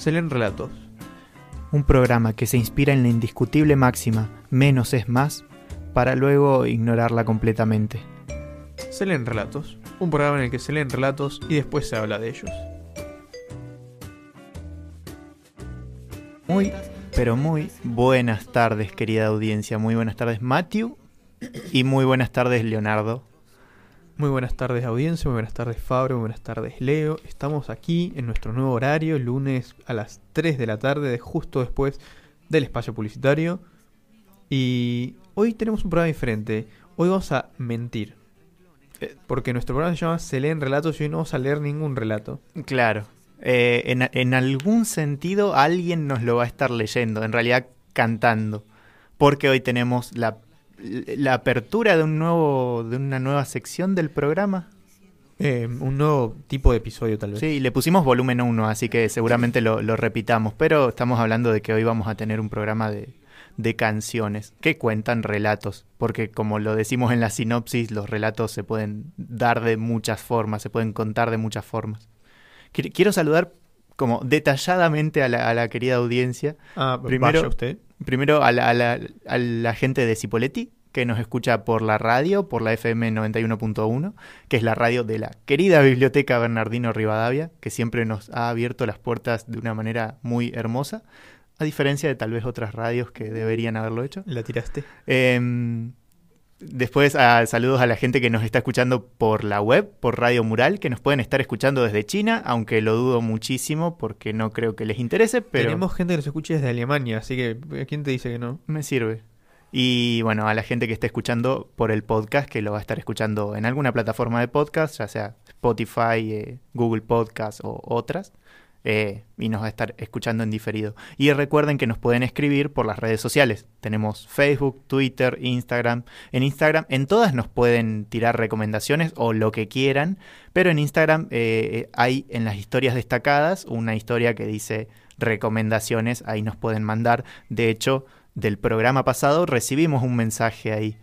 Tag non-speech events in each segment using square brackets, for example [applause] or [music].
Se leen relatos. Un programa que se inspira en la indiscutible máxima menos es más para luego ignorarla completamente. Se leen relatos. Un programa en el que se leen relatos y después se habla de ellos. Muy, pero muy buenas tardes, querida audiencia. Muy buenas tardes, Matthew. Y muy buenas tardes, Leonardo. Muy buenas tardes audiencia, muy buenas tardes Fabro, muy buenas tardes Leo. Estamos aquí en nuestro nuevo horario, lunes a las 3 de la tarde, justo después del espacio publicitario. Y hoy tenemos un programa diferente. Hoy vamos a mentir. Eh, porque nuestro programa se llama Se leen relatos y hoy no vamos a leer ningún relato. Claro. Eh, en, en algún sentido alguien nos lo va a estar leyendo, en realidad cantando. Porque hoy tenemos la la apertura de un nuevo de una nueva sección del programa. Eh, un nuevo tipo de episodio tal vez. Sí, le pusimos volumen 1, así que seguramente lo, lo, repitamos, pero estamos hablando de que hoy vamos a tener un programa de, de canciones que cuentan relatos, porque como lo decimos en la sinopsis, los relatos se pueden dar de muchas formas, se pueden contar de muchas formas. Quiero saludar como detalladamente a la, a la querida audiencia. Ah, primero usted. Primero a la, a, la, a la, gente de Cipoletti, que nos escucha por la radio, por la FM 91.1, que es la radio de la querida Biblioteca Bernardino Rivadavia, que siempre nos ha abierto las puertas de una manera muy hermosa, a diferencia de tal vez otras radios que deberían haberlo hecho. ¿La tiraste? Eh, Después, a, saludos a la gente que nos está escuchando por la web, por Radio Mural, que nos pueden estar escuchando desde China, aunque lo dudo muchísimo porque no creo que les interese. Pero Tenemos gente que nos escucha desde Alemania, así que ¿quién te dice que no? Me sirve. Y bueno, a la gente que está escuchando por el podcast, que lo va a estar escuchando en alguna plataforma de podcast, ya sea Spotify, eh, Google Podcast o otras. Eh, y nos va a estar escuchando en diferido. Y recuerden que nos pueden escribir por las redes sociales. Tenemos Facebook, Twitter, Instagram. En Instagram, en todas nos pueden tirar recomendaciones o lo que quieran, pero en Instagram eh, hay en las historias destacadas una historia que dice recomendaciones, ahí nos pueden mandar. De hecho, del programa pasado recibimos un mensaje ahí,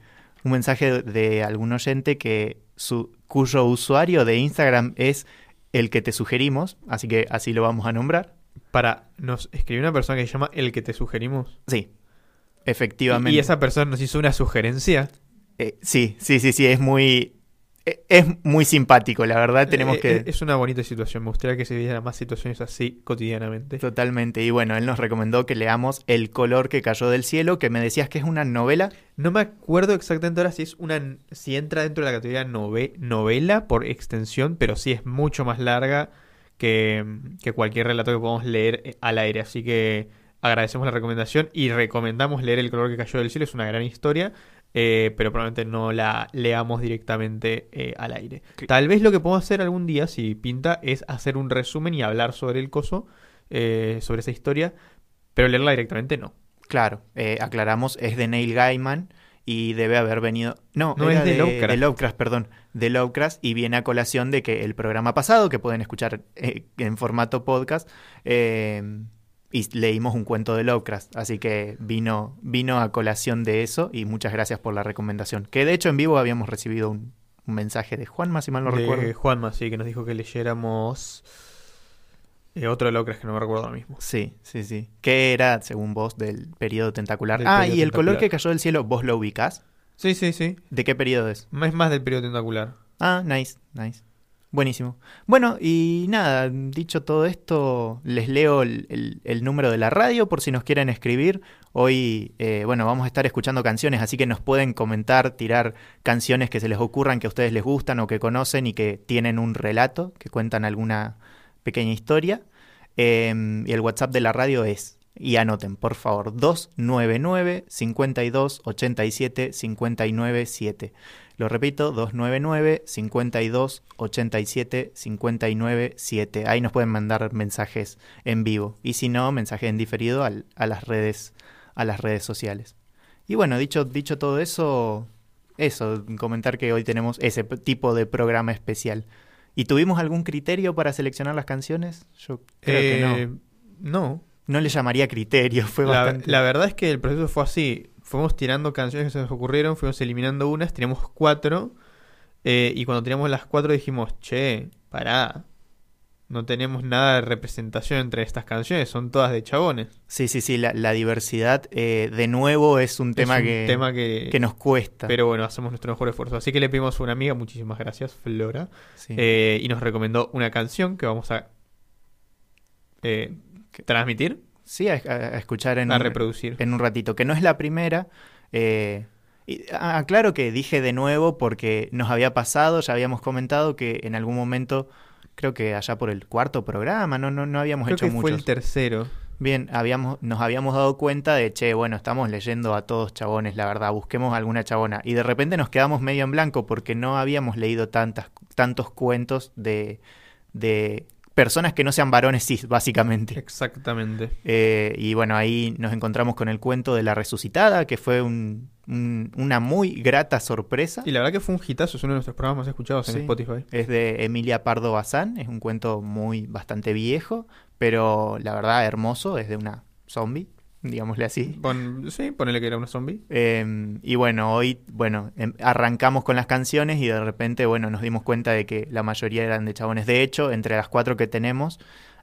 un mensaje de algún oyente que su, cuyo usuario de Instagram es el que te sugerimos, así que así lo vamos a nombrar. Para, nos escribió una persona que se llama El que te sugerimos. Sí, efectivamente. ¿Y esa persona nos hizo una sugerencia? Eh, sí, sí, sí, sí, es muy... Es muy simpático, la verdad. Tenemos eh, que. Es una bonita situación. Me gustaría que se vieran más situaciones así cotidianamente. Totalmente. Y bueno, él nos recomendó que leamos El color que cayó del cielo, que me decías que es una novela. No me acuerdo exactamente ahora si es una. si entra dentro de la categoría nove, novela por extensión, pero sí es mucho más larga que, que cualquier relato que podamos leer al aire. Así que agradecemos la recomendación y recomendamos leer El color que cayó del cielo. Es una gran historia. Eh, pero probablemente no la leamos directamente eh, al aire. Tal vez lo que podemos hacer algún día, si pinta, es hacer un resumen y hablar sobre el coso, eh, sobre esa historia, pero leerla directamente no. Claro, eh, aclaramos, es de Neil Gaiman y debe haber venido... No, no era es de, de, Lovecraft. de Lovecraft, perdón, de Lovecraft y viene a colación de que el programa pasado, que pueden escuchar en formato podcast, y leímos un cuento de Lovecraft, así que vino, vino a colación de eso y muchas gracias por la recomendación. Que de hecho en vivo habíamos recibido un, un mensaje de Juanma, si mal no de recuerdo. Juanma, sí, que nos dijo que leyéramos eh, otro de Lovecraft que no me recuerdo ahora mismo. Sí, sí, sí. Que era, según vos, del periodo tentacular. Del ah, periodo y el color que cayó del cielo, ¿vos lo ubicás? Sí, sí, sí. ¿De qué periodo es? Es más del periodo tentacular. Ah, nice, nice. Buenísimo. Bueno, y nada, dicho todo esto, les leo el, número de la radio por si nos quieren escribir. Hoy, eh, bueno, vamos a estar escuchando canciones, así que nos pueden comentar, tirar canciones que se les ocurran, que a ustedes les gustan o que conocen y que tienen un relato, que cuentan alguna pequeña historia. Eh, y el WhatsApp de la radio es, y anoten, por favor, 299 52 87 59 7. Lo repito, 299 52 87 59 7. Ahí nos pueden mandar mensajes en vivo. Y si no, mensajes en diferido al, a, las redes, a las redes sociales. Y bueno, dicho, dicho todo eso, eso, comentar que hoy tenemos ese tipo de programa especial. ¿Y tuvimos algún criterio para seleccionar las canciones? Yo creo Eh, que no. No. No le llamaría criterio, fue La, bastante... la verdad es que el proceso fue así. Fuimos tirando canciones que se nos ocurrieron, fuimos eliminando unas, teníamos cuatro. eh, y cuando teníamos las cuatro dijimos, che, pará. no tenemos nada de representación entre estas canciones, son todas de chabones. Sí, sí, sí, la, la diversidad eh, de nuevo es un tema, es un que, tema que, que nos cuesta. Pero bueno, hacemos nuestro mejor esfuerzo. Así que le pedimos a una amiga, muchísimas gracias, Flora, Sí. eh, y nos recomendó una canción que vamos a eh, transmitir, Sí, a, escuchar en a un, reproducir. en un ratito, que no es la primera. eh, y aclaro que dije de nuevo porque nos había pasado, ya habíamos comentado que en algún momento, creo que allá por el cuarto programa, no, no, no habíamos Creo hecho que fue muchos. el tercero. Bien, habíamos, nos habíamos dado cuenta de, che, bueno, estamos leyendo a todos chabones, la verdad, busquemos alguna chabona. Y de repente nos quedamos medio en blanco porque no habíamos leído tantas, tantos cuentos de, de personas que no sean varones cis, básicamente. Exactamente. Eh, y bueno, ahí nos encontramos con el cuento de la resucitada, que fue un- un- una muy grata sorpresa. Y la verdad que fue un hitazo, es uno de nuestros programas más escuchados en. Spotify. Es de Emilia Pardo Bazán, es un cuento muy bastante viejo, pero la verdad hermoso, es de una zombie, [laughs] digámosle así. Pon- sí, ponele que era una zombie. Eh, y bueno, hoy, bueno, em- arrancamos con las canciones y de repente, bueno, nos dimos cuenta de que la mayoría eran de chabones. De hecho, entre las cuatro que tenemos,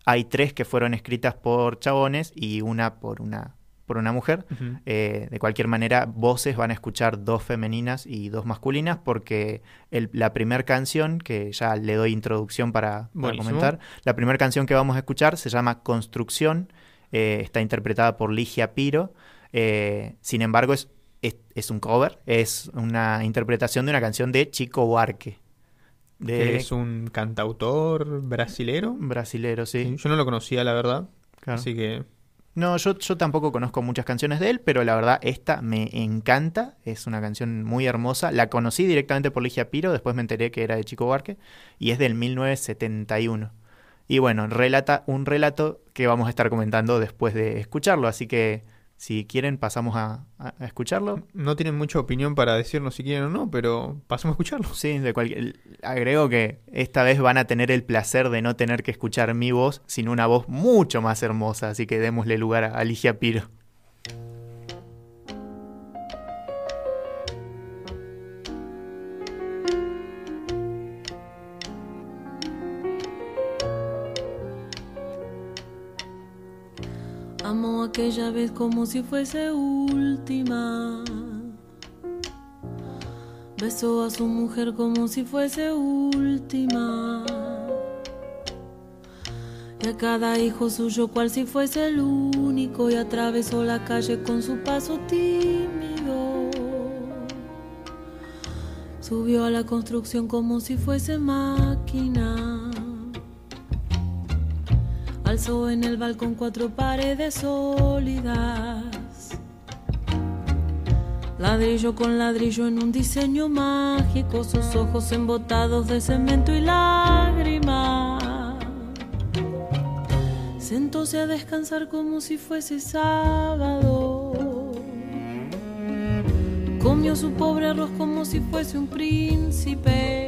hay tres que fueron escritas por chabones y una por una, por una mujer. Eh, de cualquier manera, voces van a escuchar dos femeninas y dos masculinas porque el- la primera canción, que ya le doy introducción para, comentar, la primera canción que vamos a escuchar se llama Construcción, eh, está interpretada por Ligia Piro, eh, sin embargo es, es, es un cover, es una interpretación de una canción de Chico Buarque, de es un cantautor brasilero. brasilero, sí. Yo no lo conocía, la verdad. claro. Así que No, yo, yo tampoco conozco muchas canciones de él, pero la verdad esta me encanta. Es una canción muy hermosa. La conocí directamente por Ligia Piro, después me enteré que era de Chico Barque y es del 1971. Y bueno, relata un relato que vamos a estar comentando después de escucharlo, así que si quieren pasamos a, escucharlo. no tienen mucha opinión para decirnos si quieren o no, pero pasemos a escucharlo. Sí, de cualquier... agrego que esta vez van a tener el placer de no tener que escuchar mi voz, sino una voz mucho más hermosa, así que démosle lugar a, a Ligia Piro. Aquella vez como si fuese última. Besó a su mujer como si fuese última. Y a cada hijo suyo cual si fuese el único. Y atravesó la calle con su paso tímido. Subió a la construcción como si fuese máquina. Alzó en el balcón cuatro paredes sólidas. Ladrillo con ladrillo en un diseño mágico, sus ojos embotados de cemento y lágrimas. Sentóse a descansar como si fuese sábado. Comió su pobre arroz como si fuese un príncipe.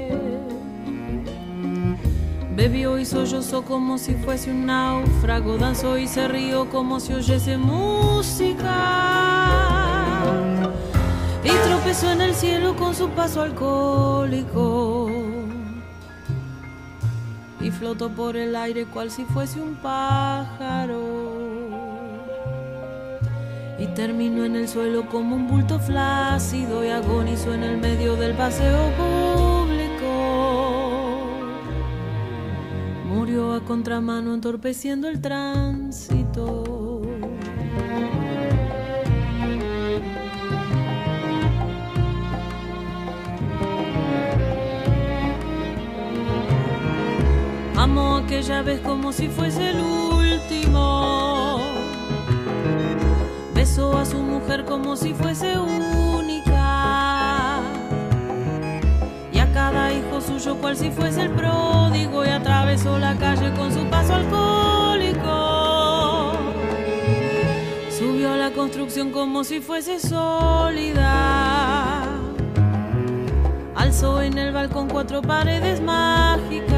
Bebió y sollozó como si fuese un náufrago, danzó y se rió como si oyese música. Y tropezó en el cielo con su paso alcohólico. Y flotó por el aire cual si fuese un pájaro. Y terminó en el suelo como un bulto flácido y agonizó en el medio del paseo público. A contramano entorpeciendo el tránsito. Amó aquella vez como si fuese el último. Besó a su mujer como si fuese única. Suyo cual si fuese el pródigo. Y atravesó la calle con su paso alcohólico. Subió a la construcción como si fuese sólida. Alzó en el balcón cuatro paredes mágicas.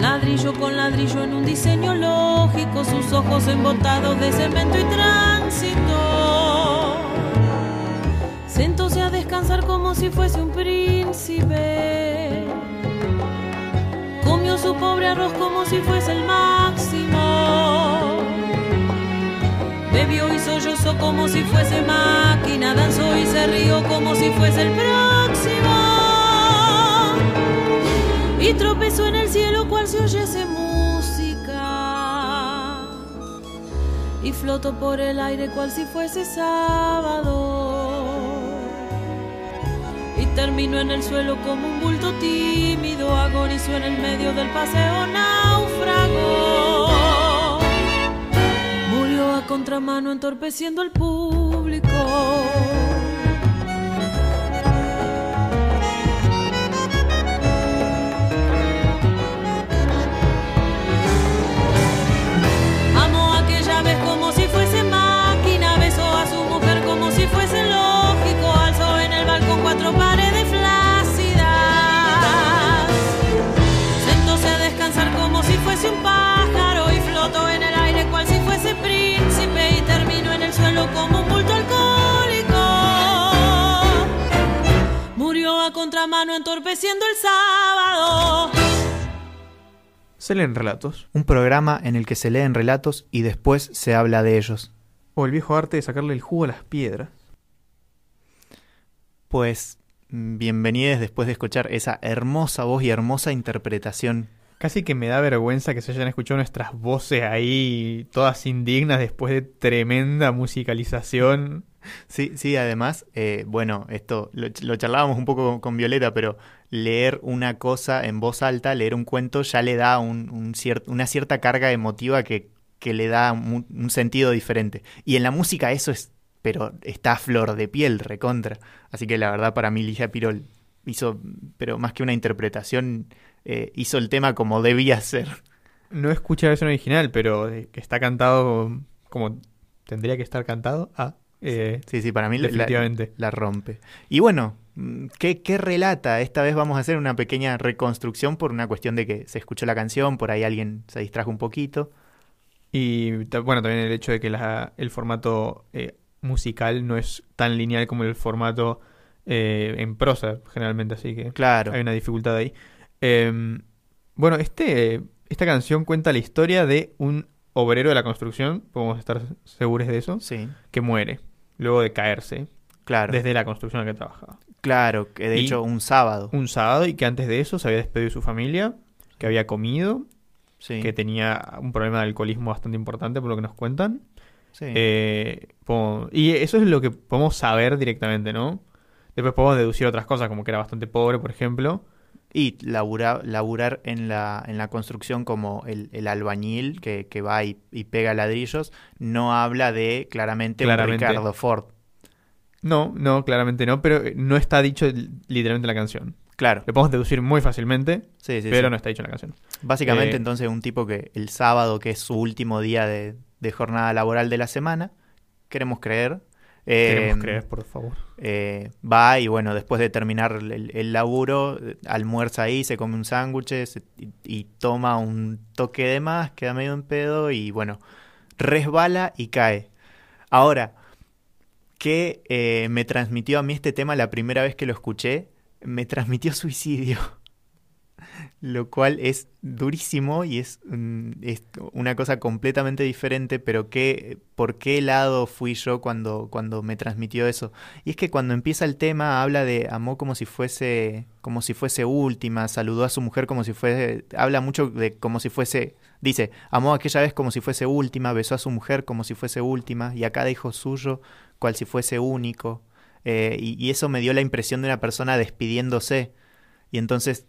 Ladrillo con ladrillo en un diseño lógico, sus ojos embotados de cemento y tránsito. Descansar como si fuese un príncipe. comiendo su pobre arroz como si fuese el máximo. Bebió y sollozó como si fuese máquina, danzó y se rió como si fuese el próximo. Y tropezó en el cielo cual si oyese música. Y flotó por el aire cual si fuese sábado. Terminó en el suelo como un bulto tímido, agonizó en el medio del paseo náufrago. Murió a contramano entorpeciendo al público. Contramano entorpeciendo el sábado. Se leen relatos. Un programa en el que se leen relatos y después se habla de ellos. O el viejo arte de sacarle el jugo a las piedras. Pues bienvenidos después de escuchar esa hermosa voz y hermosa interpretación. Casi que me da vergüenza que se hayan escuchado nuestras voces ahí, todas indignas después de tremenda musicalización. Sí, sí, además, eh, bueno, esto lo, charlábamos un poco con, Violeta, pero leer una cosa en voz alta, leer un cuento, ya le da una cierta carga emotiva que, que le da un, sentido diferente. Y en la música eso es, pero está a flor de piel, recontra. Así que la verdad para mí Ligia Pirol hizo, pero más que una interpretación, eh, hizo el tema como debía ser. No escuché la versión original, pero está cantado como tendría que estar cantado. Ah, eh, Sí, sí, para mí la- definitivamente. la rompe. Y bueno, ¿qué, ¿qué relata? Esta vez vamos a hacer una pequeña reconstrucción por una cuestión de que se escuchó la canción, por ahí alguien se distrajo un poquito. Y bueno, también el hecho de que la- el formato eh, musical no es tan lineal como el formato eh, en prosa, generalmente, así que Claro, hay una dificultad ahí. Em, bueno, este, esta canción cuenta la historia de un obrero de la construcción, podemos estar seguros de eso, sí, que muere luego de caerse claro, desde la construcción en la que trabajaba. claro, que de Y- hecho un sábado, Un sábado y que antes de eso se había despedido de su familia, que había comido, sí, que tenía un problema de alcoholismo bastante importante por lo que nos cuentan. sí, Eh, y eso es lo que podemos saber directamente, ¿no? Después podemos deducir otras cosas, como que era bastante pobre, por ejemplo. Y labura- laburar en la, en la construcción como el, el albañil que, que va y, y pega ladrillos, no habla de claramente, Claramente. un Ricardo Ford. No, no, claramente no, pero eh, no está dicho li- literalmente en la canción. Claro, Lo podemos deducir muy fácilmente, sí, sí, pero sí. no está dicho en la canción. Básicamente, Eh, entonces, un tipo que el sábado, que es su último día de, de jornada laboral de la semana, queremos creer. Eh, Queremos creer, por favor. eh, va y bueno, después de terminar el, el laburo, almuerza ahí, se come un sándwich y toma un toque de más, queda medio en pedo y bueno, resbala y cae. Ahora, ¿qué eh, me transmitió a mí este tema la primera vez que lo escuché? Me transmitió [laughs] suicidio. Lo cual es durísimo y es, mm, es una cosa completamente diferente, pero ¿qué, ¿por qué lado fui yo cuando, cuando me transmitió eso? Y es que cuando empieza el tema habla de amó como si fuese, como si fuese última, saludó a su mujer como si fuese, habla mucho de como si fuese, dice, amó aquella vez como si fuese última, besó a su mujer como si fuese última, y a cada hijo suyo cual si fuese único. Eh, y, eso me dio la impresión de una persona despidiéndose. Y entonces,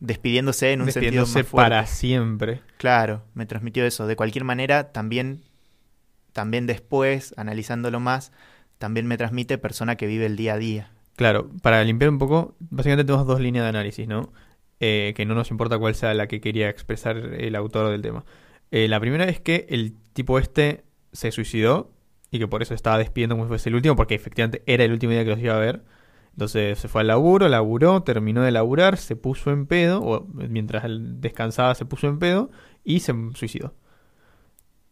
despidiéndose en un sentido Despidiéndose más fuerte. para siempre. Claro, me transmitió eso. De cualquier manera, también, también después, analizándolo más, también me transmite persona que vive el día a día. Claro, para limpiar un poco, básicamente tenemos dos líneas de análisis, ¿no? Eh, que no nos importa cuál sea la que quería expresar el autor del tema. Eh, la primera es que el tipo este se suicidó y que por eso estaba despidiendo como si fuese el último, porque efectivamente era el último día que los iba a ver. Entonces se fue al laburo, laburó, terminó de laburar, se puso en pedo, o mientras él descansaba se puso en pedo y se suicidó.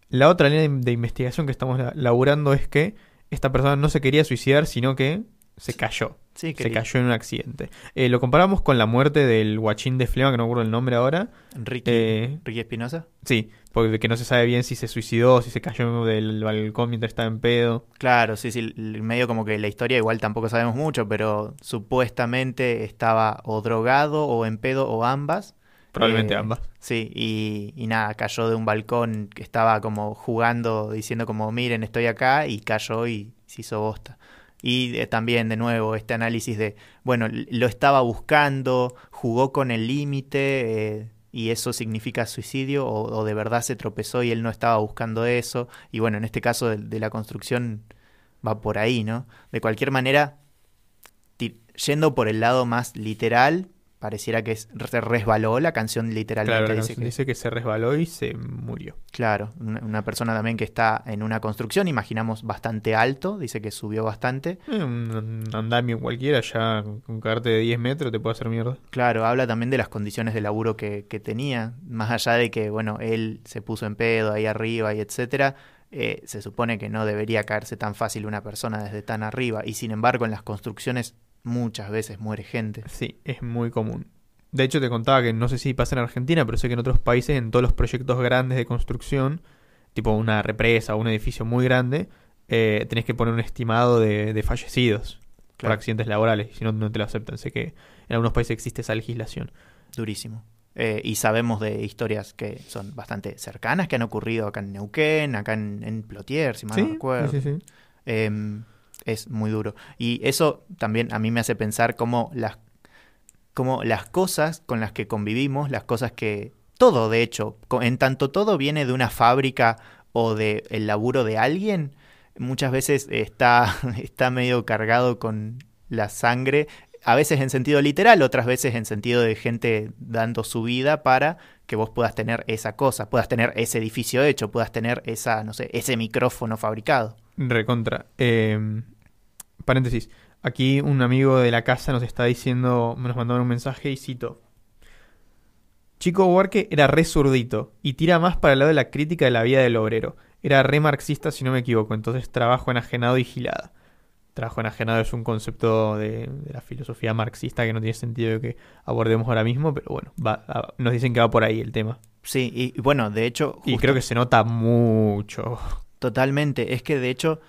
La otra línea de, investigación que estamos la- laburando es que esta persona no se quería suicidar, sino que se cayó. Sí, Se cayó en un accidente. Eh, lo comparamos con la muerte del guachín de Flema, que no me acuerdo el nombre ahora. Ricky, Eh, Ricky Espinosa. Sí, porque que no se sabe bien si se suicidó, si se cayó del balcón mientras estaba en pedo. Claro, sí, sí, medio como que la historia igual tampoco sabemos mucho, pero supuestamente estaba o drogado o en pedo o ambas. Probablemente Eh, ambas. Sí, y, y nada, cayó de un balcón que estaba como jugando, diciendo como, miren, estoy acá, y cayó y se hizo bosta. Y eh, también, de nuevo, este análisis de, bueno, lo estaba buscando, jugó con el límite, eh, y eso significa suicidio, o, de verdad se tropezó y él no estaba buscando eso. Y bueno, en este caso de, la construcción va por ahí, ¿no? De cualquier manera, yendo por el lado más literal, pareciera que se resbaló la canción literalmente. Claro, la dice que- dice que se resbaló y se murió. Claro, una, persona también que está en una construcción, imaginamos bastante alto, dice que subió bastante. Eh, un andamio cualquiera, ya con un carte de 10 metros te puede hacer mierda. Claro, habla también de las condiciones de laburo que, que tenía, más allá de que, bueno, él se puso en pedo ahí arriba y etcétera. eh, se supone que no debería caerse tan fácil una persona desde tan arriba, y sin embargo en las construcciones muchas veces muere gente. Sí, es muy común. De hecho, te contaba que no sé si pasa en Argentina, pero sé que en otros países, en todos los proyectos grandes de construcción, tipo una represa o un edificio muy grande, eh, tenés que poner un estimado de, de fallecidos por accidentes laborales, y si no, no te lo aceptan. Sé que en algunos países existe esa legislación. Durísimo. Eh, y sabemos de historias que son bastante cercanas, que han ocurrido acá en Neuquén, acá en, en Plotier, si mal no recuerdo. sí, sí, sí. Em, es muy duro. Y eso también a mí me hace pensar cómo las, cómo las cosas con las que convivimos, las cosas que... Todo, de hecho, en tanto todo viene de una fábrica o de el laburo de alguien, muchas veces está, [laughs] está medio cargado con la sangre, a veces en sentido literal, otras veces en sentido de gente dando su vida para que vos puedas tener esa cosa, puedas tener ese edificio hecho, puedas tener esa, no sé, ese micrófono fabricado. Recontra. Eh, paréntesis. Aquí un amigo de la casa nos está diciendo, nos mandó un mensaje y cito. Chico Huarque era re zurdito y tira más para el lado de la crítica de la vida del obrero. Era re marxista si no me equivoco, entonces trabajo enajenado y gilada. Trabajo enajenado es un concepto de, de la filosofía marxista que no tiene sentido que abordemos ahora mismo, pero bueno, va, nos dicen que va por ahí el tema. Sí, y, y bueno, de hecho, Y creo que se nota mucho. totalmente, es que de hecho,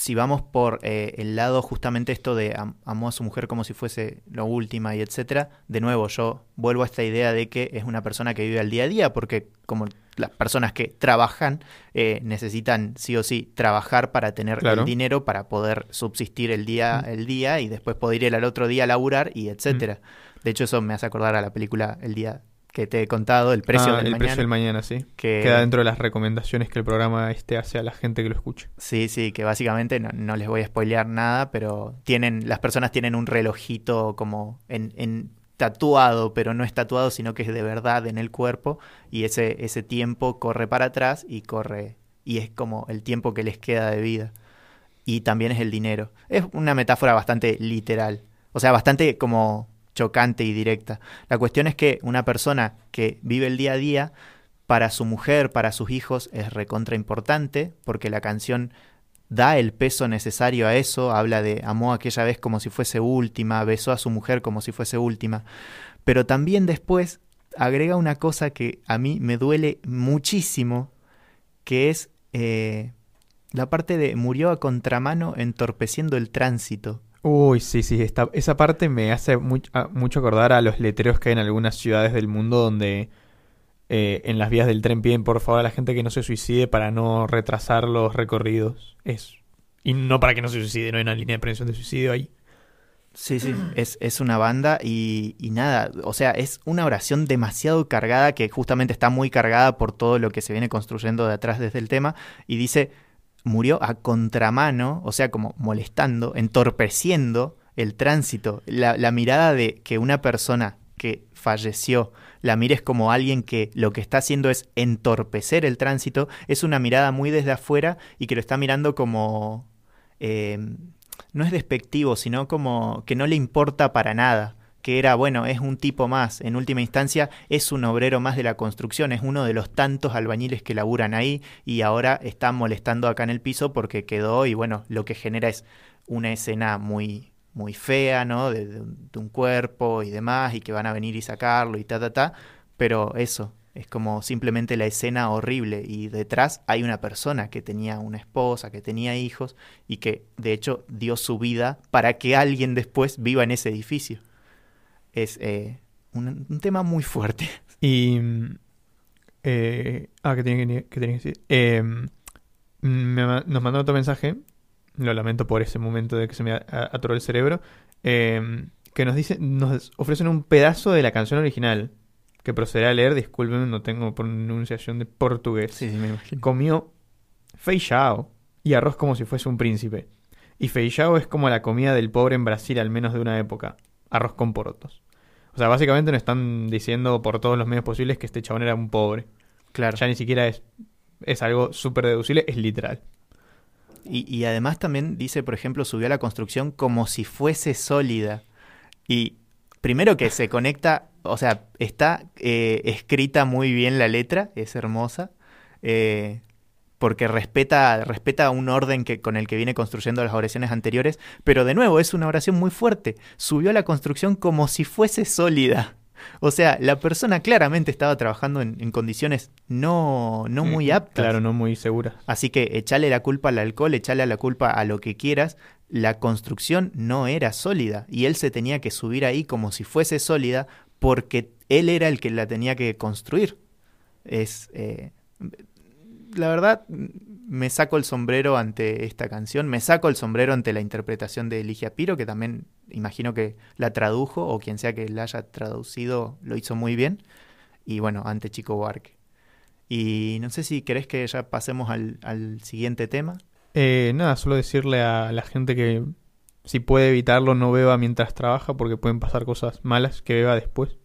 si vamos por eh, el lado justamente esto de am- amó a su mujer como si fuese lo última y etcétera, de nuevo yo vuelvo a esta idea de que es una persona que vive al día a día, porque como las personas que trabajan eh, necesitan sí o sí trabajar para tener Claro. el dinero para poder subsistir el día, Mm. el día y después poder ir al otro día a laburar y etcétera. De hecho, eso me hace acordar a la película El día que te he contado, El precio Ah, del el mañana. precio del mañana, sí. que- Queda dentro de las recomendaciones que el programa este hace a la gente que lo escucha. Sí, sí, que básicamente no, no les voy a spoilear nada, pero tienen, las personas tienen un relojito como en, en tatuado, pero no es tatuado, sino que es de verdad en el cuerpo, y ese, ese tiempo corre para atrás y corre, y es como el tiempo que les queda de vida. Y también es el dinero. Es una metáfora bastante literal, o sea, bastante como chocante y directa. La cuestión es que una persona que vive el día a día, para su mujer, para sus hijos, es recontra importante, porque la canción da el peso necesario a eso, habla de amó aquella vez como si fuese última, besó a su mujer como si fuese última, pero también después agrega una cosa que a mí me duele muchísimo, que es eh, la parte de murió a contramano entorpeciendo el tránsito. Uy, sí, sí, esta- esa parte me hace much- a- mucho acordar a los letreros que hay en algunas ciudades del mundo donde eh, en las vías del tren piden por favor a la gente que no se suicide para no retrasar los recorridos. Es. Y no para que no se suicide, no hay una línea de prevención de suicidio ahí. Sí, sí, es, es una banda y, y nada, o sea, es una oración demasiado cargada que justamente está muy cargada por todo lo que se viene construyendo de atrás desde el tema y dice, murió a contramano, o sea, como molestando, entorpeciendo el tránsito. La, mirada de que una persona que falleció la mires como alguien que lo que está haciendo es entorpecer el tránsito, es una mirada muy desde afuera y que lo está mirando como... eh, no es despectivo, sino como que no le importa para nada. Que era, bueno, es un tipo más. En última instancia, es un obrero más de la construcción, es uno de los tantos albañiles que laburan ahí y ahora está molestando acá en el piso porque quedó y bueno, lo que genera es una escena muy, muy fea, ¿no? De, de un, cuerpo y demás, y que van a venir y sacarlo y ta, ta, ta. Pero eso, es como simplemente la escena horrible y detrás hay una persona que tenía una esposa, que tenía hijos y que de hecho dio su vida para que alguien después viva en ese edificio. Es eh, un, un tema muy fuerte. [laughs] Y. eh, ah, ¿qué tiene que, tenía que decir? Eh, me nos mandó otro mensaje. Lo lamento por ese momento de que se me atoró el cerebro. eh, que nos dice, nos ofrecen un pedazo de la canción original. Que procederé a leer, disculpen, no tengo pronunciación de portugués. sí, me imagino. Comió feijão y arroz como si fuese un príncipe. Y feijão es como la comida del pobre en Brasil, al menos de una época. Arroz con porotos. O sea, básicamente nos están diciendo por todos los medios posibles que este chabón era un pobre. Claro. Ya ni siquiera es, es algo súper deducible, es literal. Y, y además también dice, por ejemplo, subió a la construcción como si fuese sólida. Y primero que se conecta, o sea, está eh, escrita muy bien la letra, es hermosa, eh, porque respeta, respeta un orden que, con el que viene construyendo las oraciones anteriores, pero de nuevo es una oración muy fuerte. Subió a la construcción como si fuese sólida. O sea, la persona claramente estaba trabajando en, en condiciones no, no muy Mm, aptas. Claro, no muy segura. Así que echale la culpa al alcohol, echale la culpa a lo que quieras. La construcción no era sólida y él se tenía que subir ahí como si fuese sólida porque él era el que la tenía que construir. Es. eh, la verdad, me saco el sombrero ante esta canción, me saco el sombrero ante la interpretación de Ligia Piro, que también imagino que la tradujo o quien sea que la haya traducido lo hizo muy bien. Y bueno, ante Chico Buarque. Y no sé si querés que ya pasemos al, al siguiente tema. Eh, nada, solo decirle a la gente que si puede evitarlo no beba mientras trabaja porque pueden pasar cosas malas que beba después.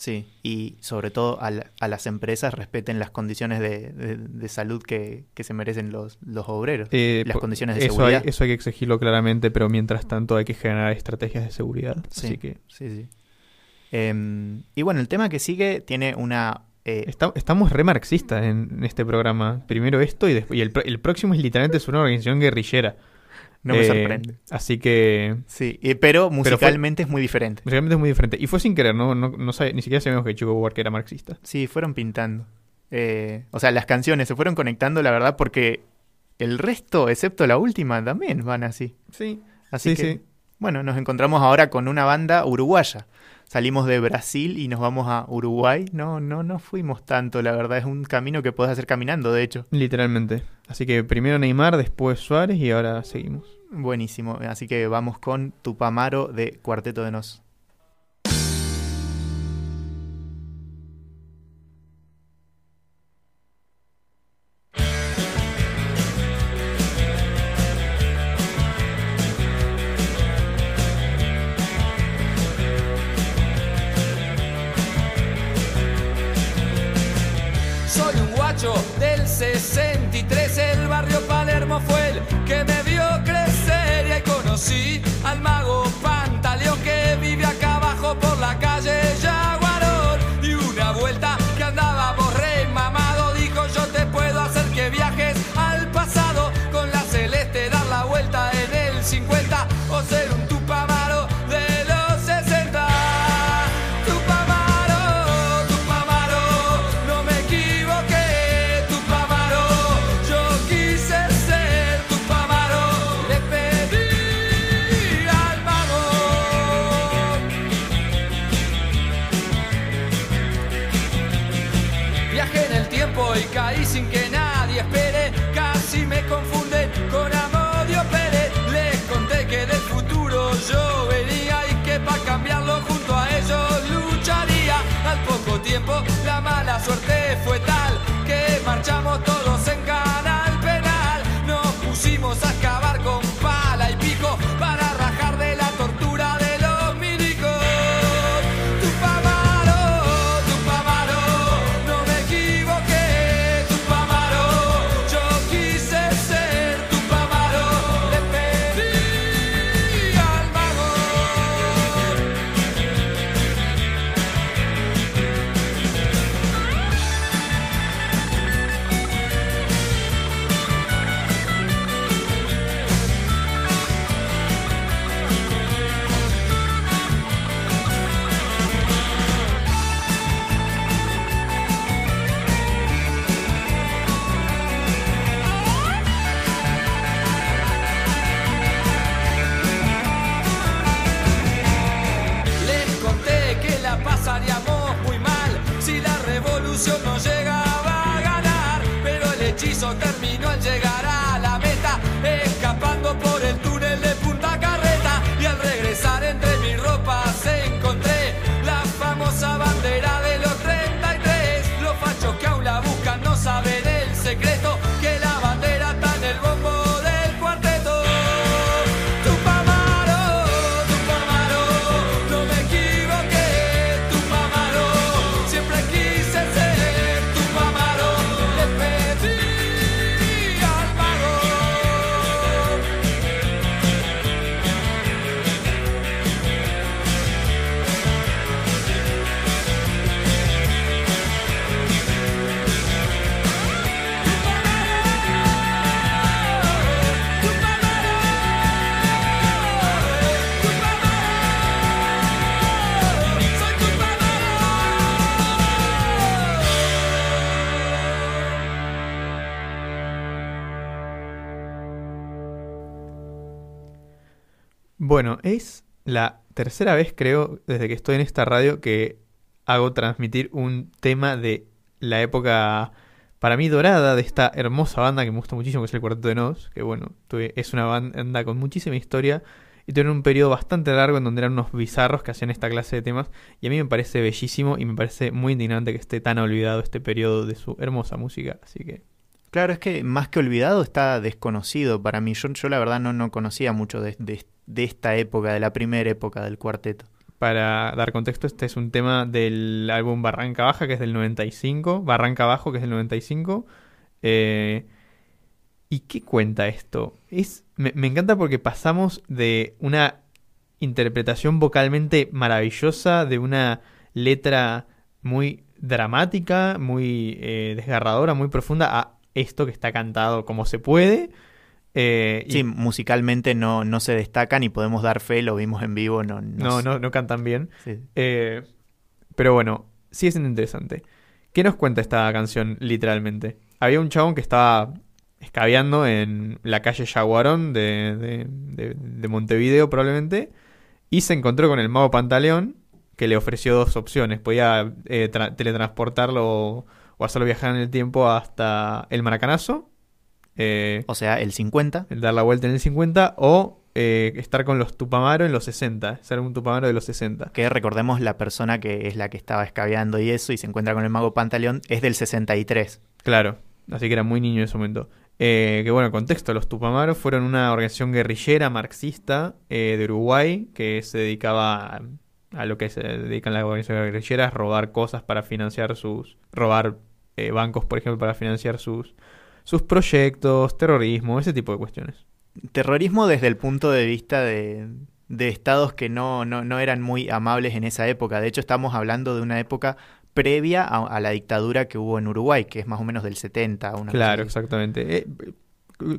Sí, y sobre todo a, la- a las empresas respeten las condiciones de, de- de salud que, que se merecen los, los obreros. Eh, Las condiciones de eso seguridad. Hay, eso hay que exigirlo claramente, pero mientras tanto hay que generar estrategias de seguridad. Sí. Así que Sí, sí. Em, y bueno, el tema que sigue tiene una... eh, Está- estamos re marxistas en, en este programa. Primero esto y después. Y el, el próximo es literalmente es una organización guerrillera. No me Eh, sorprende. Así que. Sí, eh, pero fue- musicalmente es muy diferente. Realmente es muy diferente. Y fue sin querer, ¿no? no, no sabe- ni siquiera sabíamos que Chico Buarque era marxista. Sí, fueron pintando. Eh, o sea, las canciones se fueron conectando, la verdad, porque el resto, excepto la última, también van así. Sí. Así Sí, que, sí. bueno, nos encontramos ahora con una banda uruguaya. Salimos de Brasil y nos vamos a Uruguay. No, no, no fuimos tanto, la verdad. Es un camino que puedes hacer caminando, de hecho. Literalmente. Así que primero Neymar, después Suárez y ahora seguimos. Buenísimo. Así que vamos con Tupamaro de Cuarteto de Nos. La mala suerte fue tal que marchamos todos Bueno, es la tercera vez, creo, desde que estoy en esta radio que hago transmitir un tema de la época, para mí, dorada de esta hermosa banda que me gusta muchísimo, que es el Cuarteto de Nos, que bueno, tuve- es una banda con muchísima historia y tuvieron un periodo bastante largo en donde eran unos bizarros que hacían esta clase de temas y a mí me parece bellísimo y me parece muy indignante que esté tan olvidado este periodo de su hermosa música, así que... Claro, es que más que olvidado está desconocido para mí. Yo, yo la verdad no, no conocía mucho de, de- de esta época, de la primera época del cuarteto. Para dar contexto, este es un tema del álbum Barranca Baja, que es del 95. Barranca Bajo, que es del 95. Eh, ¿Y qué cuenta esto? Es, me, encanta porque pasamos de una interpretación vocalmente maravillosa, de una letra muy dramática, muy eh, desgarradora, muy profunda, a esto que está cantado como se puede. Eh, y- Sí, musicalmente no, no se destacan y podemos dar fe, lo vimos en vivo. No, no, no, sé. no, no cantan bien. Sí. Eh, pero bueno, sigue siendo interesante. ¿Qué nos cuenta esta canción literalmente? Había un chabón que estaba escabeando en la calle Yaguarón de, de- de- de Montevideo probablemente y se encontró con el mago Pantaleón que le ofreció dos opciones. Podía eh, tra- teletransportarlo o hacerlo viajar en el tiempo hasta el Maracanazo, eh, O sea, el 50. el dar la vuelta en el 50 o eh, estar con los Tupamaro en los 60, ser un Tupamaro de los 60. Que recordemos la persona que es la que estaba escabeando y eso y se encuentra con el mago Pantaleón es del 63. Claro, así que era muy niño en ese momento. Eh, que bueno, contexto, los Tupamaros fueron una organización guerrillera marxista eh, de Uruguay que se dedicaba a, a lo que se dedican las organizaciones guerrilleras, robar cosas para financiar sus... robar eh, bancos, por ejemplo, para financiar sus, sus proyectos, terrorismo, ese tipo de cuestiones. Terrorismo desde el punto de vista de, de estados que no, no, no eran muy amables en esa época. De hecho, estamos hablando de una época previa a, a la dictadura que hubo en Uruguay, que es más o menos del 70. Una Claro, exactamente. Eh,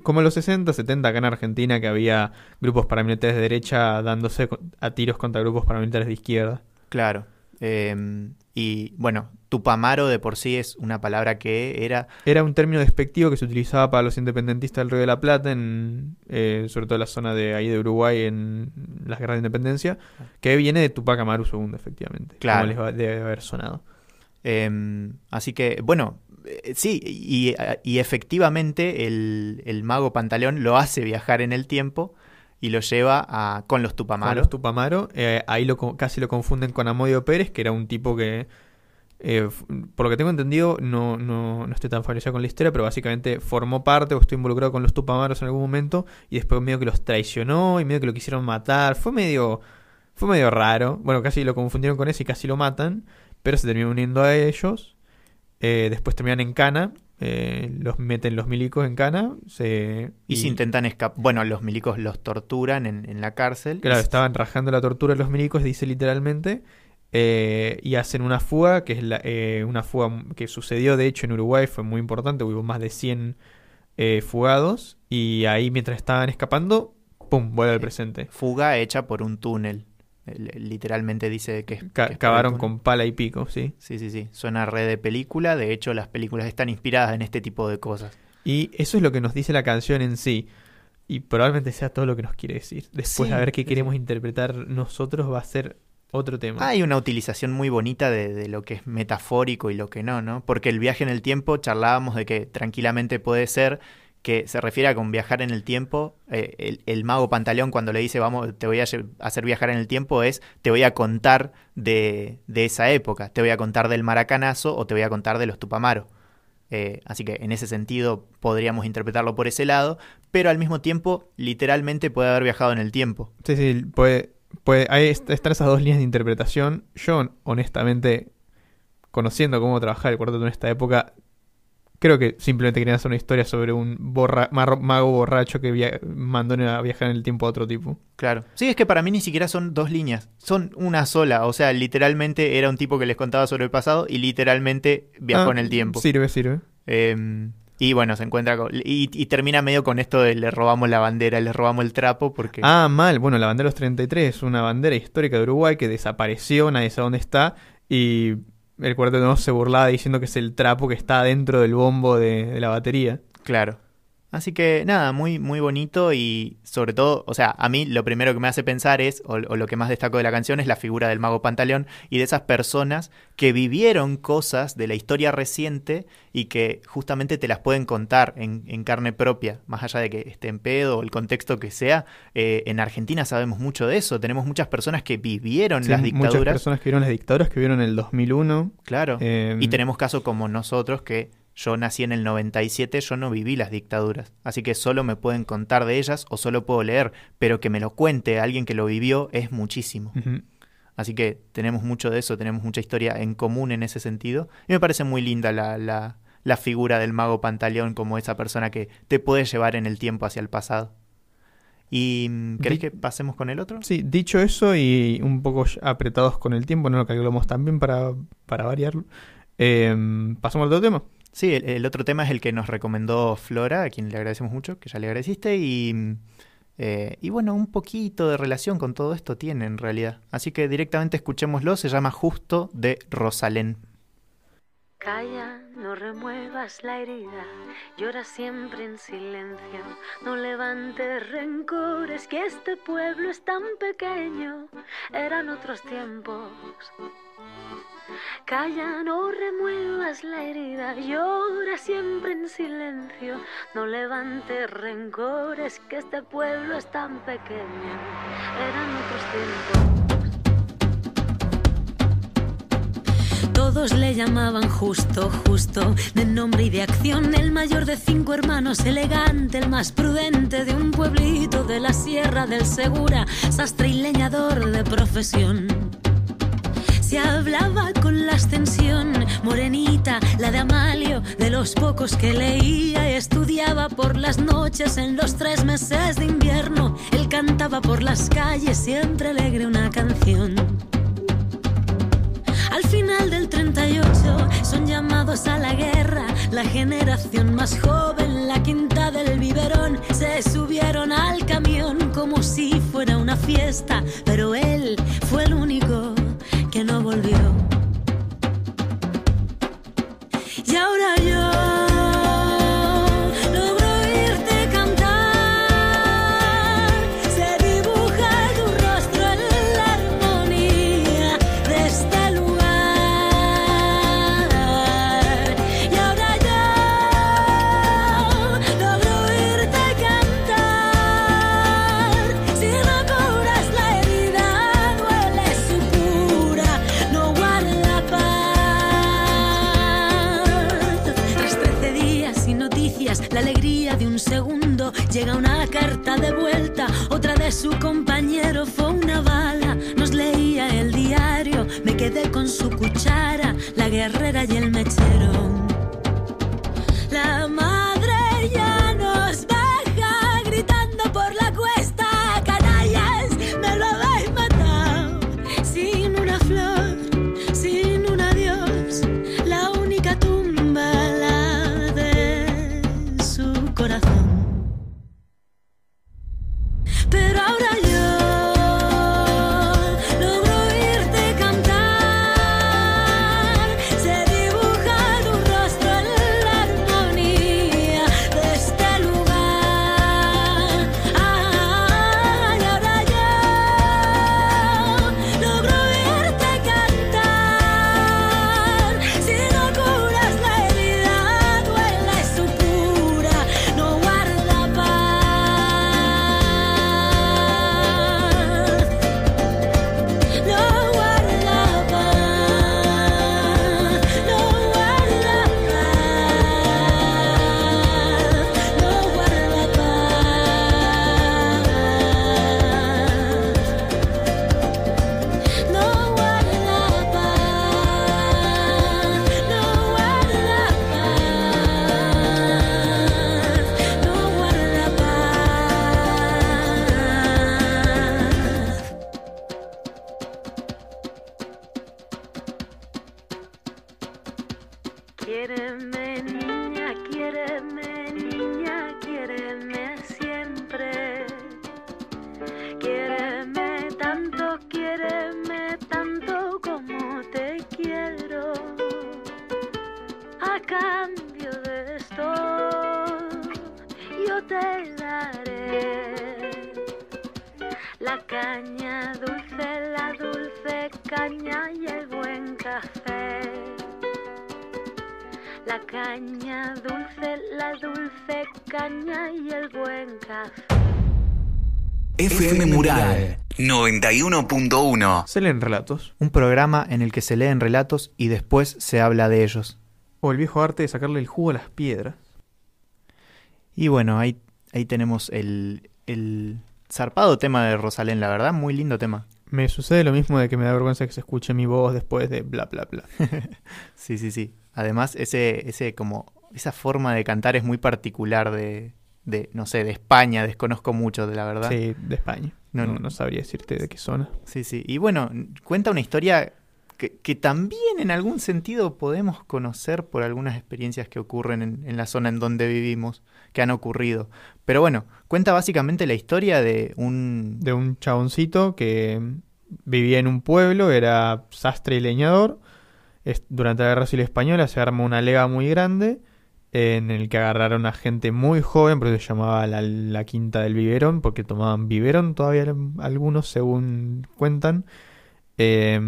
como en los 60, 70 acá en Argentina que había grupos paramilitares de derecha dándose a tiros contra grupos paramilitares de izquierda. Claro. Eh, y bueno, Tupamaro de por sí es una palabra que era Era un término despectivo que se utilizaba para los independentistas del Río de la Plata, en, eh, sobre todo en la zona de ahí de Uruguay, en las guerras de independencia, que viene de Tupac Amaru II, efectivamente. Claro. Como les va- debe haber sonado. Eh, así que, bueno, eh, sí, y, y efectivamente el, el mago Pantaleón lo hace viajar en el tiempo y lo lleva a, con los Con Tupamaro. los Tupamaro, eh, ahí lo, casi lo confunden con Amodio Pérez, que era un tipo que, eh, por lo que tengo entendido, no, no, no estoy tan familiarizado con la historia, pero básicamente formó parte o estuvo involucrado con los Tupamaros en algún momento y después medio que los traicionó y medio que lo quisieron matar. Fue medio, fue medio raro. Bueno, casi lo confundieron con ese y casi lo matan, pero se terminó uniendo a ellos. Eh, después terminan en Cana, eh, los meten los milicos en Cana. Se, Y se intentan escapar. Bueno, los milicos los torturan en, en la cárcel. Claro, Y- estaban rajando la tortura de los milicos, dice literalmente, eh, y hacen una fuga, que es la, eh, una fuga que sucedió de hecho en Uruguay, fue muy importante, hubo más de 100 eh, fugados, y ahí mientras estaban escapando, ¡pum!, vuelve al presente. Fuga hecha por un túnel. Literalmente dice que es. Ca- que cavaron con pala y pico, ¿sí? Sí, sí, sí. Suena red de película. De hecho, las películas están inspiradas en este tipo de cosas. Y eso es lo que nos dice la canción en sí. Y probablemente sea todo lo que nos quiere decir. Después Sí, a ver qué sí, queremos interpretar nosotros va a ser otro tema. Hay una utilización muy bonita de, de lo que es metafórico y lo que no, ¿no? Porque el viaje en el tiempo charlábamos de que tranquilamente puede ser que se refiere a con viajar en el tiempo. eh, el, el mago Pantaleón cuando le dice vamos, te voy a hacer viajar en el tiempo es te voy a contar de, de esa época, te voy a contar del maracanazo o te voy a contar de los Tupamaro. Eh, así que en ese sentido podríamos interpretarlo por ese lado, pero al mismo tiempo literalmente puede haber viajado en el tiempo. Sí, sí, puede, puede, ahí est- están esas dos líneas de interpretación. Yo, honestamente, conociendo cómo trabajar el cuarteto en esta época, creo que simplemente querían hacer una historia sobre un borra- mago borracho que via- mandó a viajar en el tiempo a otro tipo. Claro. Sí, es que para mí ni siquiera son dos líneas, son una sola. O sea, literalmente era un tipo que les contaba sobre el pasado y literalmente viajó Ah, en el tiempo. Sirve, sirve. Eh, y bueno, se encuentra con... Y, y termina medio con esto de le robamos la bandera, le robamos el trapo, porque... Ah, mal. Bueno, la bandera de los 33 es una bandera histórica de Uruguay que desapareció, nadie sabe dónde está. Y el cuarteto no se burlaba diciendo que es el trapo que está dentro del bombo de, de la batería. Claro. Así que nada, muy, muy bonito y sobre todo, o sea, a mí lo primero que me hace pensar es, o, o lo que más destaco de la canción es la figura del mago Pantaleón y de esas personas que vivieron cosas de la historia reciente y que justamente te las pueden contar en, en carne propia, más allá de que esté en pedo o el contexto que sea. Eh, en Argentina sabemos mucho de eso, tenemos muchas personas que vivieron Sí, las Muchas dictaduras, personas que vieron las dictaduras que vieron en el 2001. claro. eh, Y tenemos casos como nosotros que yo nací en el 97, yo no viví las dictaduras, así que solo me pueden contar de ellas o solo puedo leer, pero que me lo cuente alguien que lo vivió es muchísimo. Así que tenemos mucho de eso, tenemos mucha historia en común en ese sentido. Y me parece muy linda la, la, la figura del mago Pantaleón como esa persona que te puede llevar en el tiempo hacia el pasado. ¿Y mm, querés que pasemos con el otro? Sí, dicho eso y un poco apretados con el tiempo, no lo calculamos también para, para variarlo. eh, Pasamos al otro tema. Sí, el, otro tema es el que nos recomendó Flora, a quien le agradecemos mucho, que ya le agradeciste, y, eh, y bueno, un poquito de relación con todo esto tiene en realidad. Así que directamente escuchémoslo, se llama Justo de Rosalén. Calla, no remuevas la herida, llora siempre en silencio, no levantes rencores, que este pueblo es tan pequeño, eran otros tiempos. Calla, no remuevas la herida, llora siempre en silencio, no levantes rencores, que este pueblo es tan pequeño, eran otros tiempos. Todos le llamaban justo, justo, de nombre y de acción, el mayor de cinco hermanos, elegante, el más prudente de un pueblito de la Sierra del Segura, sastre y leñador de profesión. Se hablaba con la ascensión, morenita, la de Amalio, de los pocos que leía y estudiaba por las noches en los tres meses de invierno. Él cantaba por las calles, siempre alegre una canción. Al final del 38 son llamados a la guerra, la generación más joven, la quinta del biberón, se subieron al camión como si fuera una fiesta, pero él fue el único que no volvió. Y ahora yo de vuelta, otra de su compañero fue una bala, nos leía el diario, me quedé con su cuchara, la guerrera y el. FM Mural 91.1. Se leen relatos. Un programa en el que se leen relatos y después se habla de ellos. O el viejo arte de sacarle el jugo a las piedras. Y bueno, ahí, ahí tenemos el, el zarpado tema de Rosalén, la verdad, muy lindo tema. Me sucede lo mismo de que me da vergüenza que se escuche mi voz después de bla bla bla. [laughs] Sí, sí, sí. Además, ese, ese como, esa forma de cantar es muy particular de, de, no sé, de España, desconozco mucho de la verdad. Sí, de España. No, No, no. sabría decirte de qué zona. Sí, sí. Y bueno, cuenta una historia que, que también en algún sentido podemos conocer por algunas experiencias que ocurren en, en la zona en donde vivimos, que han ocurrido. Pero bueno, cuenta básicamente la historia de un... De un chaboncito que vivía en un pueblo, era sastre y leñador. Es- durante la Guerra Civil Española se armó una leva muy grande en el que agarraron a gente muy joven, por eso se llamaba la, la Quinta del Biberón, porque tomaban biberón todavía algunos, según cuentan, eh,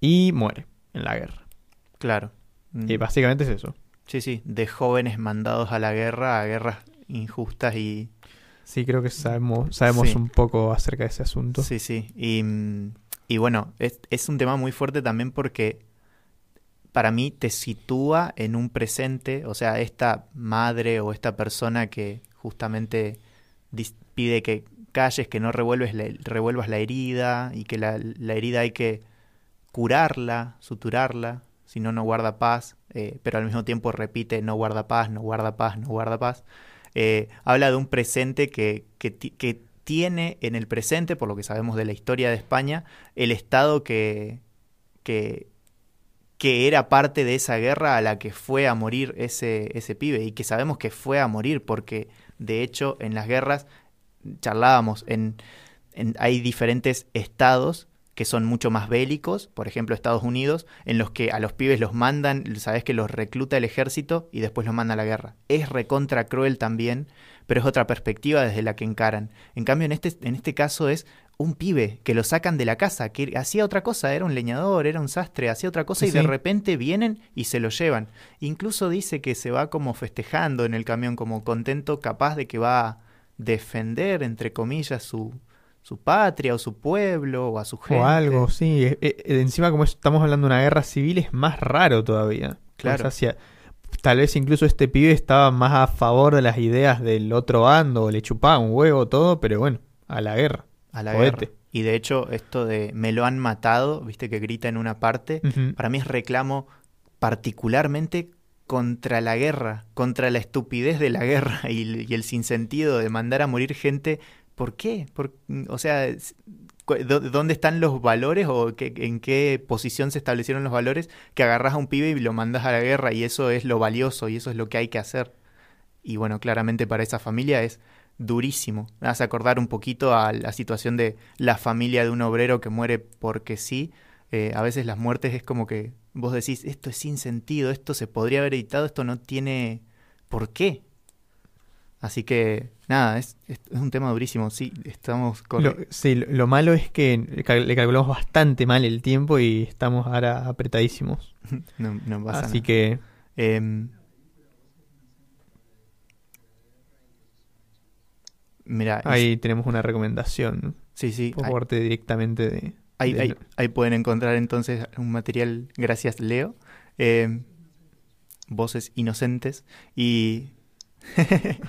y muere en la guerra. Claro. Y básicamente es eso. Sí, sí, de jóvenes mandados a la guerra, a guerras injustas y... Sí, creo que sabemos, sabemos Sí. un poco acerca de ese asunto. Sí, sí. Y, mm, y bueno, es, es un tema muy fuerte también porque para mí te sitúa en un presente, o sea, esta madre o esta persona que justamente pide que calles, que no revuelves revuelvas la herida y que la, herida hay que curarla, suturarla, si no, no guarda paz, eh, pero al mismo tiempo repite no guarda paz, no guarda paz, no guarda paz. Eh, habla de un presente que, que, que tiene en el presente, por lo que sabemos de la historia de España, el Estado que, que, que era parte de esa guerra a la que fue a morir ese, ese pibe y que sabemos que fue a morir porque de hecho en las guerras charlábamos, en, hay diferentes estados que son mucho más bélicos, por ejemplo Estados Unidos, en los que a los pibes los mandan, sabes que los recluta el ejército y después los manda a la guerra. Es recontra cruel también, pero es otra perspectiva desde la que encaran. En cambio, en este, en este caso es un pibe que lo sacan de la casa, que hacía otra cosa, era un leñador, era un sastre, hacía otra cosa Sí, y de sí. repente vienen y se lo llevan. Incluso dice que se va como festejando en el camión, como contento, capaz de que va a defender, entre comillas, su, su patria o su pueblo o a su gente. O algo, sí. Eh, eh, encima, como estamos hablando de una guerra civil, es más raro todavía. Claro. Pues hacia- tal vez incluso este pibe estaba más a favor de las ideas del otro bando, le chupaba un huevo, todo, pero bueno, a la guerra. A la Jodete. guerra. Y de hecho, esto de me lo han matado, viste que grita en una parte, para mí es reclamo particularmente contra la guerra, contra la estupidez de la guerra [laughs] y, el- y el sinsentido de mandar a morir gente. ¿Por qué? Por- o sea, ¿dónde están los valores o qué- en qué posición se establecieron los valores que agarras a un pibe y lo mandas a la guerra y eso es lo valioso y eso es lo que hay que hacer? Y bueno, claramente para esa familia es durísimo. Me hace acordar un poquito a la situación de la familia de un obrero que muere porque sí. Eh, a veces las muertes es como que vos decís, esto es sin sentido, esto se podría haber evitado, esto no tiene por qué. Así que, nada, es, es- es un tema durísimo. Sí, estamos con... Lo, sí, lo, lo malo es que le calculamos bastante mal el tiempo y estamos ahora apretadísimos. [laughs] no, no pasa Así nada. que Em, mira, ahí tenemos una recomendación sí, sí, por ahí- parte directamente de... Ahí, de- ahí- ahí pueden encontrar entonces un material, gracias Leo, eh, voces inocentes y, [laughs]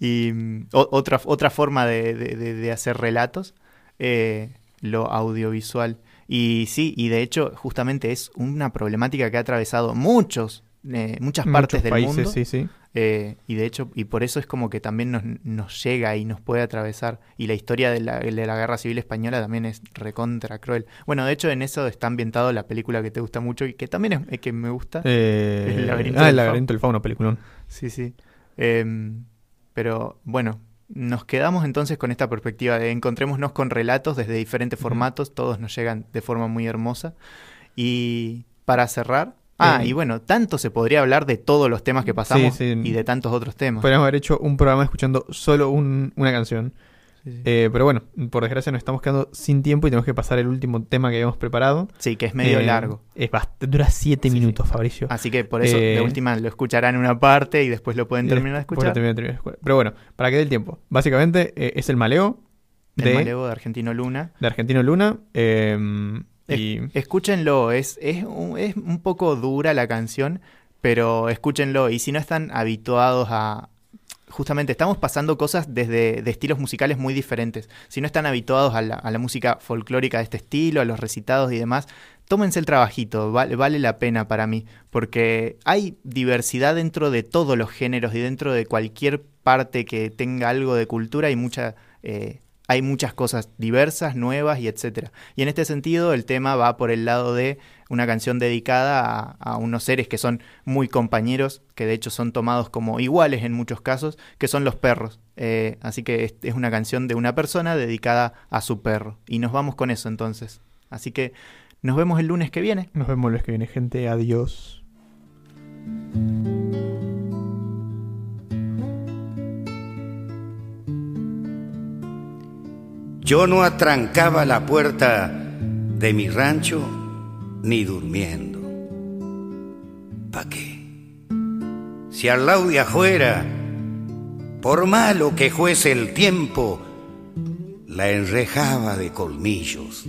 y mm, o- otra, otra forma de, de- de- de hacer relatos, eh, lo audiovisual. Y sí, y de hecho justamente es una problemática que ha atravesado muchos, eh, muchas partes muchos del países, mundo. sí, sí. Eh, y de hecho, y por eso es como que también nos, nos llega y nos puede atravesar. Y la historia de la, de la Guerra Civil Española también es recontra cruel. Bueno, de hecho, en eso está ambientado la película que te gusta mucho y que también es, que me gusta. Eh, El laberinto ah, del el laberinto del fauno, peliculón. Sí, sí. Em, pero bueno, nos quedamos entonces con esta perspectiva de encontrémonos con relatos desde diferentes formatos, todos nos llegan de forma muy hermosa. Y para cerrar, Ah, Eh, y bueno, tanto se podría hablar de todos los temas que pasamos Sí, sí. y de tantos otros temas. Podríamos haber hecho un programa escuchando solo un- una canción. Sí. Eh, pero bueno, por desgracia nos estamos quedando sin tiempo y tenemos que pasar el último tema que habíamos preparado. Sí, que es medio Eh, largo. Es dura 7 Sí, sí. minutos, Fabricio. Así que por eso de eh, última lo escucharán en una parte y después lo pueden terminar de escuchar. termina- termina de escuchar. Pero bueno, para que dé el tiempo. Básicamente eh, es el maleo El de, Malevo de Argentino Luna. de Argentino Luna. eh, y Escúchenlo, es, es, un, es un poco dura la canción, pero escúchenlo. Y si no están habituados a... Justamente, estamos pasando cosas desde de estilos musicales muy diferentes. Si no están habituados a la, a la música folclórica de este estilo, a los recitados y demás, tómense el trabajito, vale, vale la pena para mí, porque hay diversidad dentro de todos los géneros y dentro de cualquier parte que tenga algo de cultura y mucha... eh, hay muchas cosas diversas, nuevas y etcétera. Y en este sentido, el tema va por el lado de una canción dedicada a, unos seres que son muy compañeros, que de hecho son tomados como iguales en muchos casos, que son los perros. Eh, así que es, es una canción de una persona dedicada a su perro. Y nos vamos con eso entonces. Así que nos vemos el lunes que viene. nos vemos los que viene, gente. Adiós. Yo no atrancaba la puerta de mi rancho ni durmiendo. ¿Pa' qué? Si al lado de por malo que fuese el tiempo, la enrejaba de colmillos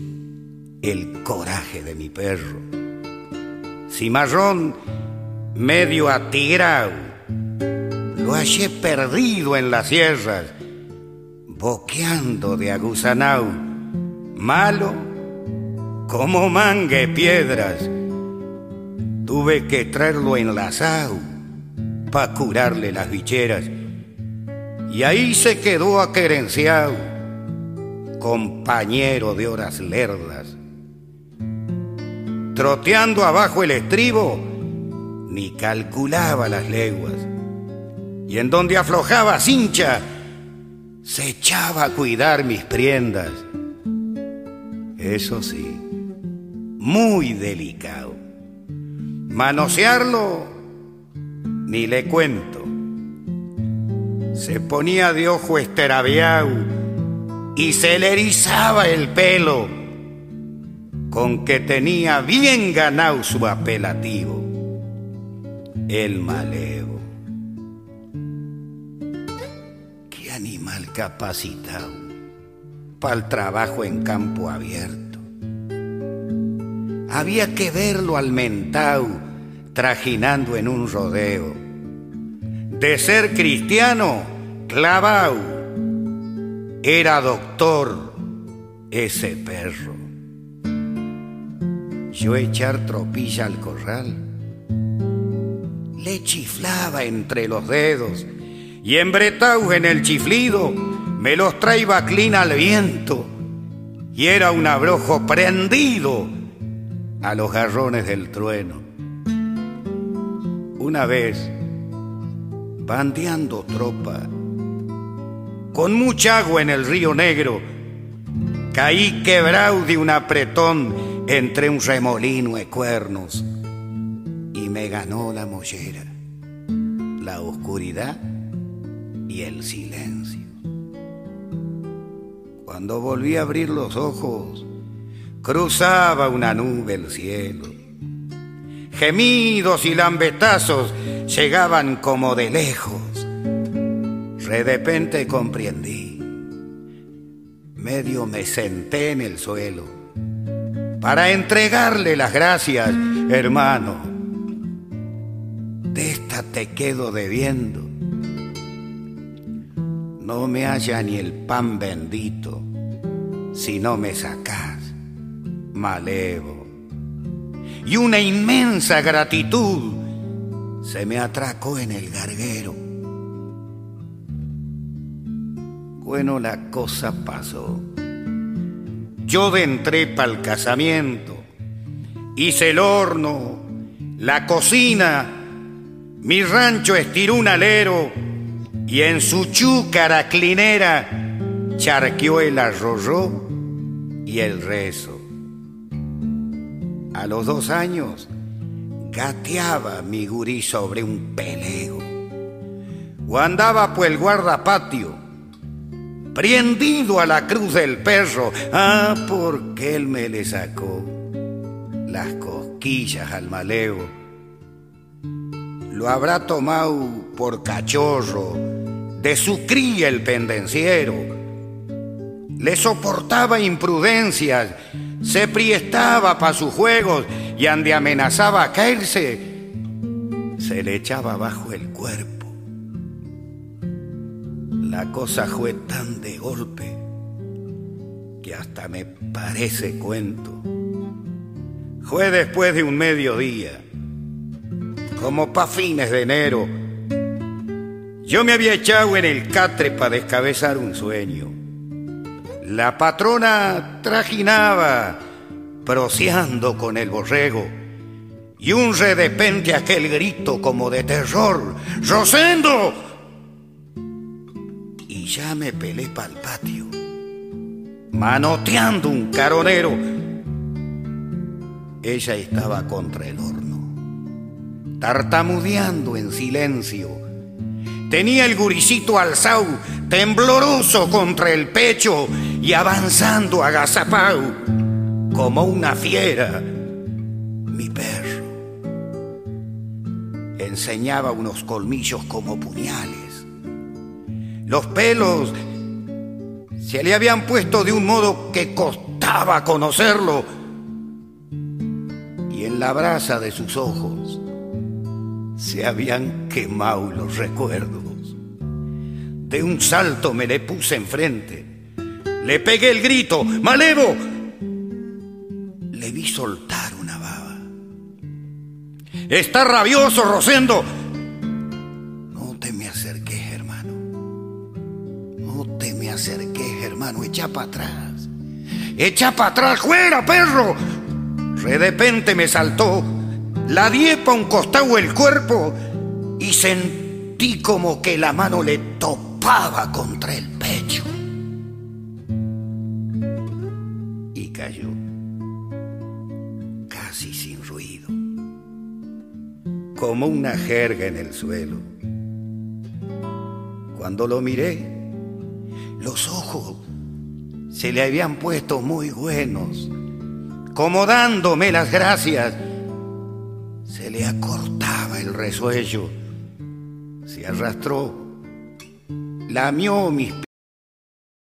el coraje de mi perro. Cimarrón medio atigrao, lo hallé perdido en las sierras, boqueando de aguzanao, malo como mangue piedras. Tuve que traerlo enlazado pa' curarle las bicheras. Y ahí se quedó aquerenciado, compañero de horas lerdas. Troteando abajo el estribo, ni calculaba las leguas. Y en donde aflojaba cincha, se echaba a cuidar mis priendas. Eso sí, muy delicado. Manosearlo, ni le cuento. Se ponía de ojo esterabiao y se le erizaba el pelo, con que tenía bien ganado su apelativo, el malevo. Capacitado para el trabajo en campo abierto. Había que verlo al mentao trajinando en un rodeo. De ser cristiano, clavao. Era doctor ese perro. Yo echar tropilla al corral. Le chiflaba entre los dedos y embretao en el chiflido me los traía clina al viento y era un abrojo prendido a los garrones del trueno. Una vez, bandeando tropa, con mucha agua en el río Negro, caí quebrado de un apretón entre un remolino de cuernos y me ganó la mollera, la oscuridad y el silencio. Cuando volví a abrir los ojos, cruzaba una nube el cielo. Gemidos y lambetazos llegaban como de lejos. De repente comprendí. Medio me senté en el suelo para entregarle las gracias, hermano. De esta te quedo debiendo. No me halla ni el pan bendito si no me sacás, malevo. Y una inmensa gratitud se me atracó en el garguero. Bueno, la cosa pasó. Yo entré pa'l casamiento, hice el horno, la cocina, mi rancho estiró un alero y en su chúcara clinera charqueó el arroyo y el rezo. A los dos años gateaba mi gurí sobre un pelego, o andaba por el guardapatio, prendido a la cruz del perro, ah, porque él me le sacó las cosquillas al maleo. Lo habrá tomado por cachorro, de su cría el pendenciero. Le soportaba imprudencias, se priestaba para sus juegos y ande amenazaba a caerse, se le echaba bajo el cuerpo. La cosa fue tan de golpe que hasta me parece cuento. Fue después de un mediodía, como pa' fines de enero. Yo me había echado en el catre para descabezar un sueño. La patrona trajinaba proseando con el borrego. Y un redepente aquel grito como de terror, ¡Rosendo! Y ya me pelé pa'l patio, manoteando un caronero. Ella estaba contra el horno, tartamudeando en silencio. Tenía el guricito alzado, tembloroso contra el pecho y avanzando agazapao como una fiera, mi perro. Enseñaba unos colmillos como puñales. Los pelos se le habían puesto de un modo que costaba conocerlo. Y en la brasa de sus ojos se habían quemado los recuerdos. De un salto me le puse enfrente. Le pegué el grito, ¡Malevo! le vi soltar una baba. Está rabioso, Rosendo. No te me acerques, hermano. No te me acerques, hermano. Echa para atrás. Echa para atrás, fuera, perro. De repente me saltó. La diepa un costado el cuerpo y sentí como que la mano le topaba contra el pecho. Y cayó casi sin ruido, como una jerga en el suelo. Cuando lo miré, los ojos se le habían puesto muy buenos, como dándome las gracias. Se le acortaba el resuello, se arrastró, lamió mis